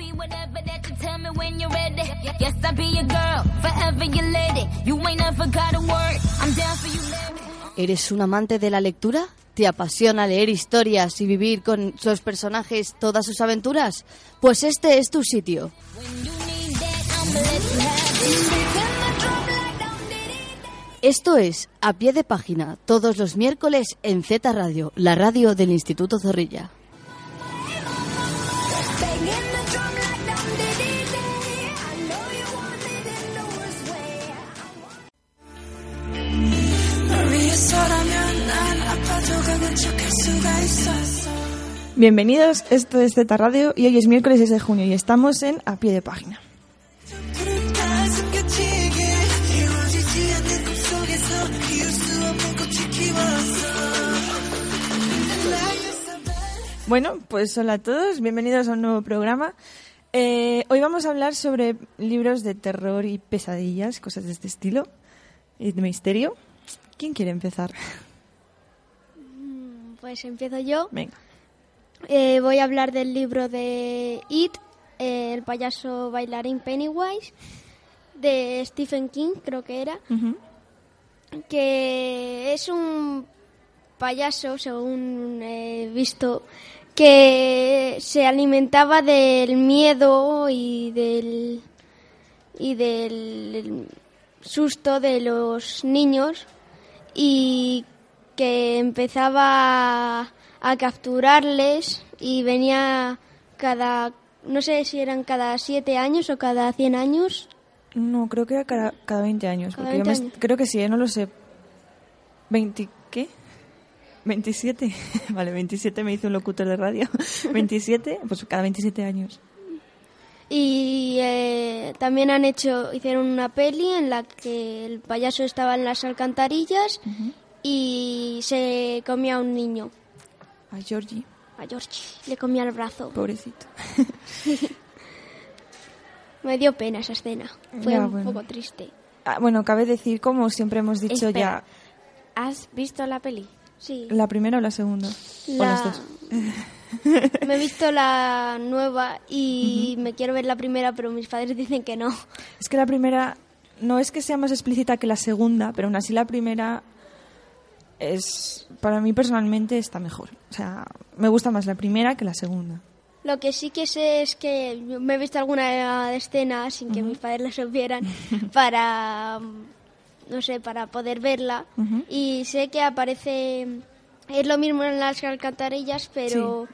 be whatever that you tell me when you're ready. Yes, I'll be your girl, forever your lady. You ain't never got a word. I'm down for you, baby. ¿Eres un amante de la lectura? ¿Te apasiona leer historias y vivir con sus personajes todas sus aventuras? Pues este es tu sitio. Esto es A Pie de Página, todos los miércoles en Z Radio, la radio del Instituto Zorrilla. Bienvenidos, esto es Zeta Radio y hoy es miércoles 6 de junio y estamos en A Pie de Página. Bueno, pues hola a todos, bienvenidos a un nuevo programa. Eh, hoy vamos a hablar sobre libros de terror y pesadillas, cosas de este estilo, y de misterio. ¿Quién quiere empezar? Pues empiezo yo. Venga. Eh, voy a hablar del libro de It, eh, el payaso bailarín Pennywise, de Stephen King, creo que era, que es un payaso, según he visto, que se alimentaba del miedo y del y del susto de los niños y que empezaba a, capturarles y venía cada no sé si eran cada siete años o cada cien años No, creo que era cada, cada 20 años. Cada porque yo 20 me- años. creo que sí, ¿eh? no lo sé. ¿20 qué? ¿27? vale, 27 me hizo un locutor de radio. ¿27? Pues cada 27 años. Y eh, también han hecho, hicieron una peli en la que el payaso estaba en las alcantarillas y se comía a un niño, A Georgie, a Georgie, le comía el brazo. pobrecito. Me dio pena esa escena, fue Ya, un bueno. poco triste. Ah, bueno, cabe decir, como siempre hemos dicho Espera. ¿Has visto la peli? Sí, ya, ¿la primera o la segunda? O La- las dos. me he visto la nueva y me quiero ver la primera, pero mis padres dicen que no. Es que la primera no es que sea más explícita que la segunda, pero aún así la primera es, para mí personalmente, está mejor. O sea, me gusta más la primera que la segunda. Lo que sí que sé es que me he visto alguna escena sin que mis padres lo supieran para, no sé, para poder verla. Y sé que aparece, es lo mismo en las alcantarillas, pero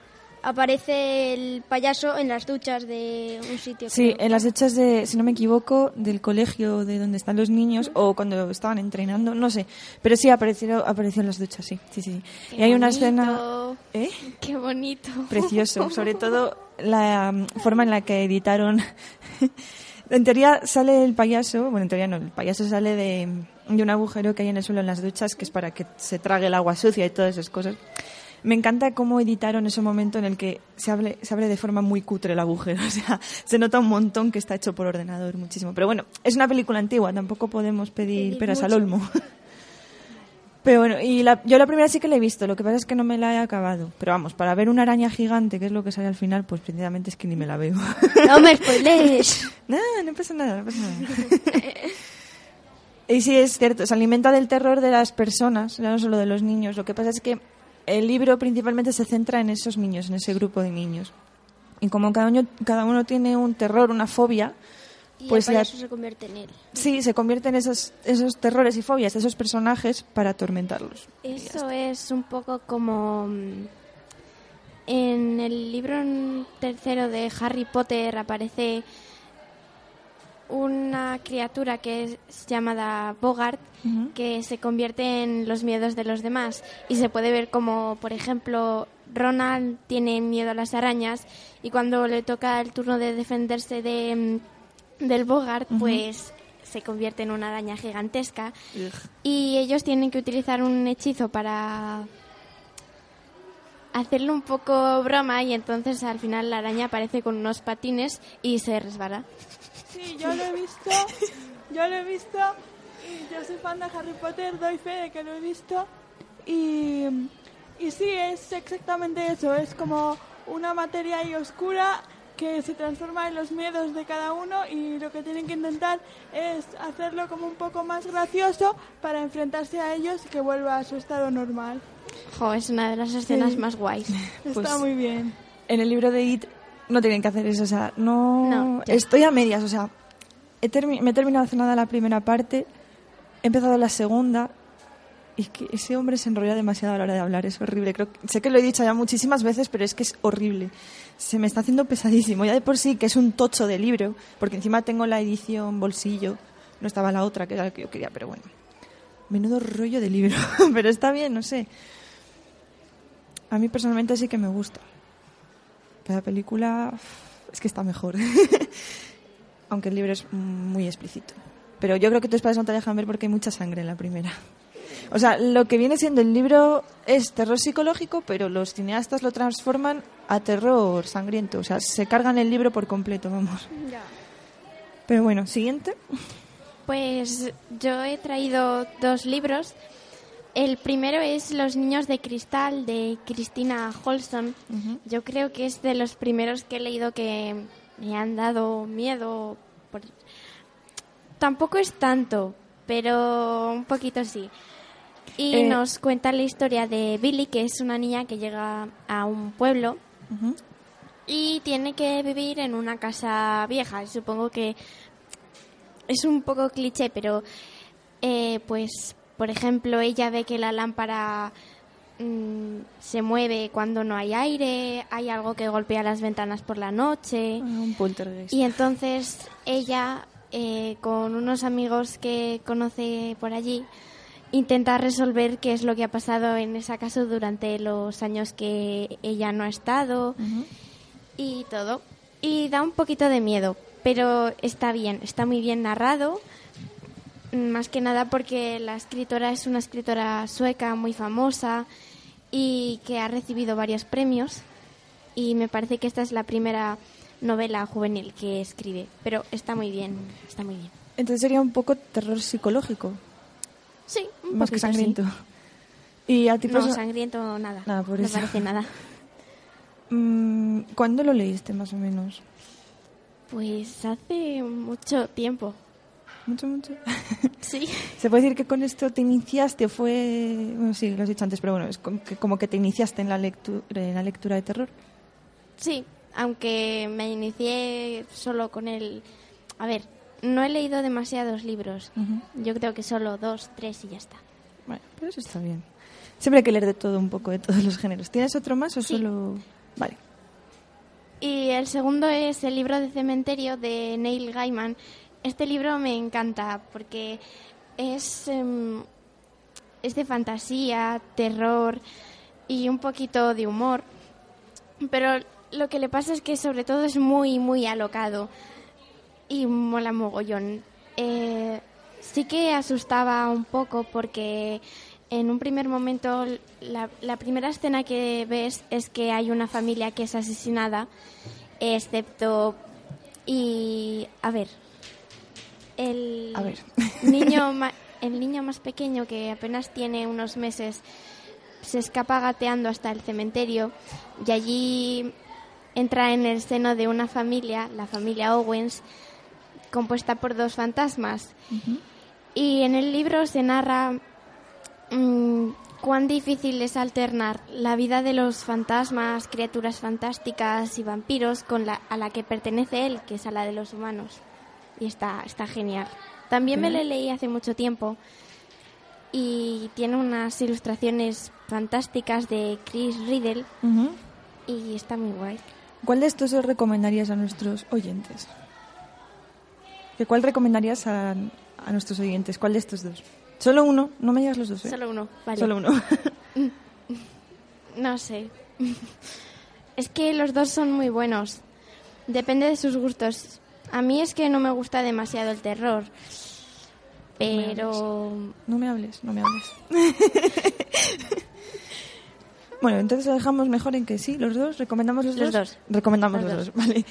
aparece el payaso en las duchas de un sitio. Sí, creo. en las hechas de, si no me equivoco, del colegio de donde están los niños o cuando estaban entrenando, no sé. Pero sí apareció, apareció en las duchas, sí. sí, sí. Qué y hay una escena... ¿Eh? Qué bonito. precioso, sobre todo la mm, forma en la que editaron. en teoría sale el payaso, bueno, en teoría no, el payaso sale de, de un agujero que hay en el suelo en las duchas, que es para que se trague el agua sucia y todas esas cosas. Me encanta cómo editaron ese momento en el que se abre, se abre de forma muy cutre el agujero. O sea, se nota un montón que está hecho por ordenador, muchísimo. Pero bueno, es una película antigua, tampoco podemos pedir peras al olmo. Pero bueno, y la- yo la primera sí que la he visto, lo que pasa es que no me la he acabado. Pero vamos, para ver una araña gigante, que es lo que sale al final, pues precisamente es que ni me la veo. No me spoilees. no, no pasa nada, no pasa nada. y sí, es cierto, se alimenta del terror de las personas, ya no solo de los niños. Lo que pasa es que el libro principalmente se centra en esos niños, en ese grupo de niños. Y como cada uno, cada uno tiene un terror, una fobia, Y pues el la- se convierte en él. sí, se convierte en esos, esos terrores y fobias esos personajes para atormentarlos. Eso es un poco como mm, en el libro tercero de Harry Potter aparece una criatura que es llamada Bogart que se convierte en los miedos de los demás. Y se puede ver como, por ejemplo, Ronald tiene miedo a las arañas y cuando le toca el turno de defenderse de, mm, del Bogart, pues se convierte en una araña gigantesca. Y ellos tienen que utilizar un hechizo para hacerle un poco broma y entonces al final la araña aparece con unos patines y se resbala. Sí, yo lo he visto, yo lo he visto y yo soy fan de Harry Potter, doy fe de que lo he visto y, y sí, es exactamente eso, es como una materia ahí oscura que se transforma en los miedos de cada uno y lo que tienen que intentar es hacerlo como un poco más gracioso para enfrentarse a ellos y que vuelva a su estado normal. Jo, es una de las escenas Sí. más guays. Está Pues- muy bien. En el libro de It no tienen que hacer eso, o sea, no... No. Estoy a medias, o sea, he termi- me he terminado hace nada la primera parte, he empezado la segunda y es que ese hombre se enrolla demasiado a la hora de hablar, es horrible. Creo que- sé que lo he dicho ya muchísimas veces, pero es que es horrible. Se me está haciendo pesadísimo, ya de por sí que es un tocho de libro, porque encima tengo la edición bolsillo, no estaba la otra, que era la que yo quería, pero bueno. Menudo rollo de libro, pero está bien, no sé. A mí personalmente sí que me gusta. Cada película uf, es que está mejor. Aunque el libro es muy explícito. Pero yo creo que tus padres no te dejan ver porque hay mucha sangre en la primera. O sea, lo que viene siendo el libro es terror psicológico, pero los cineastas lo transforman a terror sangriento. O sea, se cargan el libro por completo, vamos. Pero bueno, siguiente. Pues yo he traído dos libros. El primero es Los niños de cristal de Cristina Holson. Yo creo que es de los primeros que he leído que me han dado miedo. por- Tampoco es tanto, pero un poquito sí. Y Eh, nos cuenta la historia de Billy, que es una niña que llega a un pueblo y tiene que vivir en una casa vieja. Supongo que es un poco cliché, pero eh, pues, por ejemplo, ella ve que la lámpara mm, se mueve cuando no hay aire, hay algo que golpea las ventanas por la noche. Un poltergeist. Y entonces ella, eh, con unos amigos que conoce por allí, intenta resolver qué es lo que ha pasado en esa casa durante los años que ella no ha estado y todo. Y da un poquito de miedo, pero está bien, está muy bien narrado. Más que nada porque la escritora es una escritora sueca muy famosa y que ha recibido varios premios. Y me parece que esta es la primera novela juvenil que escribe. Pero está muy bien, está muy bien. Entonces sería un poco terror psicológico, Sí, un más que sí. sangriento. Y a ti No, sangriento nada. Nada, por no eso. parece nada. Mm, ¿Cuándo lo leíste más o menos? Pues hace mucho tiempo. Mucho, mucho. Sí. ¿Se puede decir que con esto te iniciaste? Fue. Bueno, sí, lo has dicho antes, pero bueno, es como que, como que te iniciaste en la, lectu- en la lectura de terror. Sí, aunque me inicié solo con el... A ver, no he leído demasiados libros. Yo creo que solo dos, tres y ya está. Bueno, pero eso está bien. Siempre hay que leer de todo un poco, de todos los géneros. ¿Tienes otro más o Sí. solo.? Vale. Y el segundo es el libro de cementerio de Neil Gaiman. Este libro me encanta porque es, em, es de fantasía, terror y un poquito de humor. Pero lo que le pasa es que sobre todo es muy, muy alocado y mola mogollón. Eh, sí que asustaba un poco porque en un primer momento la, la primera escena que ves es que hay una familia que es asesinada, excepto... Y a ver, el A ver. niño ma- el niño más pequeño que apenas tiene unos meses se escapa gateando hasta el cementerio y allí entra en el seno de una familia, la familia Owens, compuesta por dos fantasmas. Y en el libro se narra mm, cuán difícil es alternar la vida de los fantasmas, criaturas fantásticas y vampiros con la a la que pertenece él, que es a la de los humanos. Y está, está genial. También me lo leí hace mucho tiempo y tiene unas ilustraciones fantásticas de Chris Riddle y está muy guay. ¿Cuál de estos os recomendarías a nuestros oyentes? ¿Que ¿Cuál recomendarías a, a nuestros oyentes? ¿Cuál de estos dos? Solo uno, no me digas los dos. ¿eh? Solo uno, vale. Solo uno. No sé. Es que los dos son muy buenos. Depende de sus gustos. A mí es que no me gusta demasiado el terror. Pero No me hables, no me hables. bueno, entonces lo dejamos mejor en que sí, los dos. ¿Recomendamos los, Los dos? dos. Recomendamos Los los, dos. dos, vale.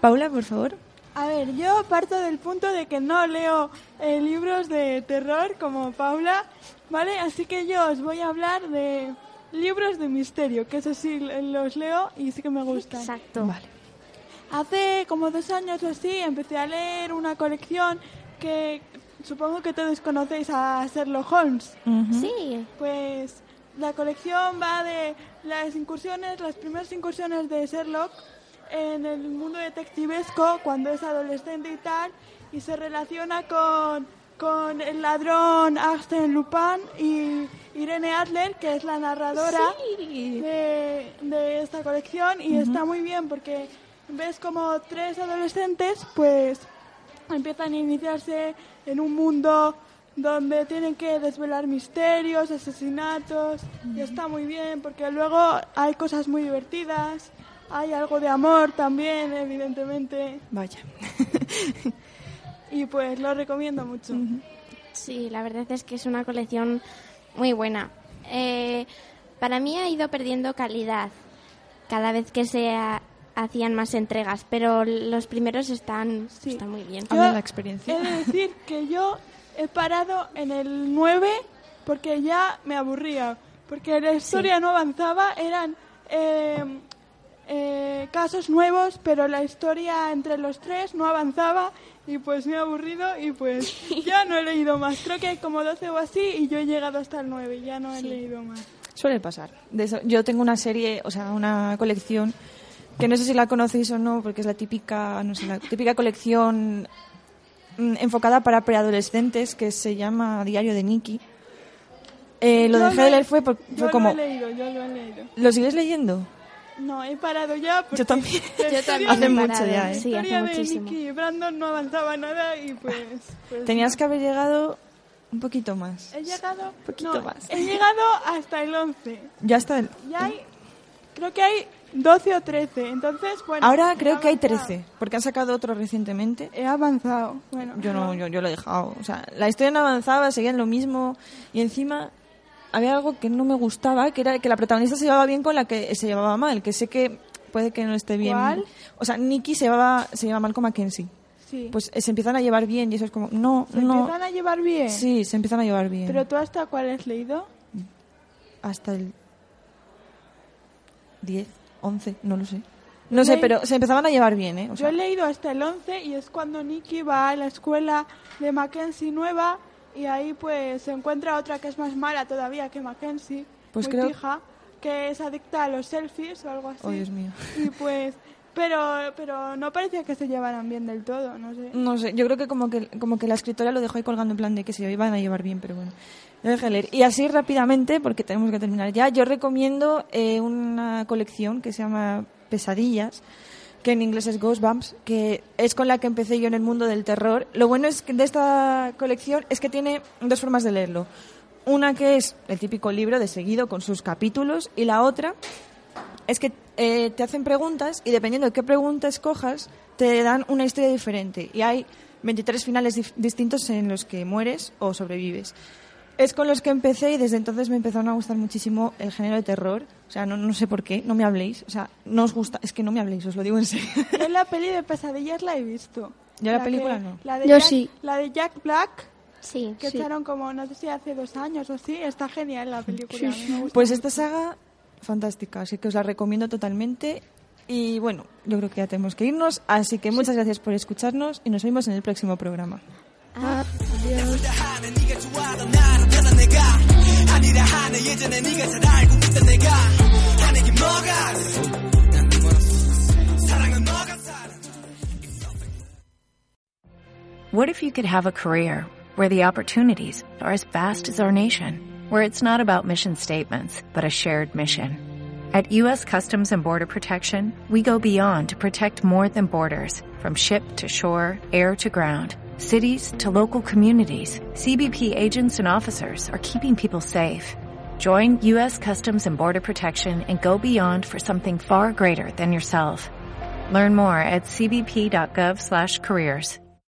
Paula, por favor. A ver, yo parto del punto de que no leo eh, libros de terror como Paula, ¿vale? Así que yo os voy a hablar de libros de misterio, que eso sí los leo y sí que me gustan. exacto. Vale. Hace como dos años o así empecé a leer una colección que supongo que todos conocéis a Sherlock Holmes. Sí, Pues la colección va de las incursiones, las primeras incursiones de Sherlock en el mundo detectivesco cuando es adolescente y tal, y se relaciona con, con el ladrón Arsène Lupin y Irene Adler, que es la narradora de, de esta colección, y está muy bien porque ves como tres adolescentes, pues empiezan a iniciarse en un mundo donde tienen que desvelar misterios, asesinatos, y está muy bien porque luego hay cosas muy divertidas, hay algo de amor también, evidentemente, Vaya. y pues lo recomiendo mucho. sí, la verdad es que es una colección muy buena. Eh, para mí ha ido perdiendo calidad cada vez que se ha- hacían más entregas, pero los primeros están, Sí. están muy bien. Habla Yo la experiencia. He de decir que yo he parado en el 9 porque ya me aburría, porque la historia no avanzaba, eran eh, eh, casos nuevos, pero la historia entre los tres no avanzaba y pues me he aburrido y pues ya no he leído más. Creo que hay como 12 o así y yo he llegado hasta el 9, ya no he leído más. Suele pasar. De eso- yo tengo una serie, o sea, una colección que no sé si la conocéis o no, porque es la típica, no sé, la típica colección mm, enfocada para preadolescentes que se llama Diario de Nicky. Eh, lo Yo dejé lo de leer fue, por- Yo fue lo como... he leído, yo lo he leído. ¿Lo sigues leyendo? No, he parado ya porque Yo también. Yo Hace mucho parado, ya, ¿eh? Sí, hace de muchísimo. Nicky y Brandon no avanzaba nada y pues... pues Tenías no. que haber llegado un poquito más. He llegado... poquito no, más. He llegado hasta el 11. Ya está. el- Ya hay... Creo que hay 12 o 13. Entonces, bueno... Ahora creo que hay avanzado. 13, porque han sacado otro recientemente. He avanzado. Bueno, Yo no, yo, yo lo he dejado. O sea, la historia no avanzaba, seguían lo mismo. Y encima había algo que no me gustaba, que era que la protagonista se llevaba bien con la que se llevaba mal. Que sé que puede que no esté bien. ¿Cuál? O sea, Nicky se llevaba, se lleva mal con Mackenzie. Sí. Pues eh, se empiezan a llevar bien y eso es como, no, ¿Se no. empiezan a llevar bien? Sí, se empiezan a llevar bien. ¿Pero tú hasta cuál has leído? Hasta el 10, 11, no lo sé. No sé, pero se empezaban a llevar bien, ¿eh? O Yo he leído hasta el 11 y es cuando Nicky va a la escuela de Mackenzie nueva y ahí pues se encuentra otra que es más mala todavía que Mackenzie, Pues muy creo- que es adicta a los selfies o algo así. Oh, Dios mío. Y pues, pero, pero no parecía que se llevaran bien del todo, no sé. No sé, yo creo que como que como que la escritora lo dejó ahí colgando en plan de que se iban a llevar bien, pero bueno. Lo dejé leer. Y así rápidamente, porque tenemos que terminar ya, yo recomiendo eh, una colección que se llama Pesadillas, que en inglés es Ghostbumps, que es con la que empecé yo en el mundo del terror. Lo bueno es que de esta colección es que tiene dos formas de leerlo. Una que es el típico libro de seguido con sus capítulos y la otra es que eh, te hacen preguntas y dependiendo de qué pregunta escojas, te dan una historia diferente. Y hay 23 finales distintos en los que mueres o sobrevives. Es con los que empecé y desde entonces me empezaron a gustar muchísimo el género de terror. O sea, no, no sé por qué, no me habléis. O sea, no os gusta, es que no me habléis, os lo digo en serio. Yo la peli de pesadillas la he visto. Yo la que- película no. La de Yo Jack- sí. La de Jack Black, Sí, que sí. echaron como, no sé si hace dos años o así, está genial la película. me gusta Pues esta saga, fantástica, así que os la recomiendo totalmente. Y bueno, yo creo que ya tenemos que irnos, así que muchas gracias por escucharnos y nos vemos en el próximo programa. What if you could have a career where the opportunities are as vast as our nation, where it's not about mission statements, but a shared mission? At U.S. Customs and Border Protection, we go beyond to protect more than borders. From ship to shore, air to ground, cities to local communities, CBP agents and officers are keeping people safe. Join U.S. Customs and Border Protection and go beyond for something far greater than yourself. Learn more at cbp.gov/careers.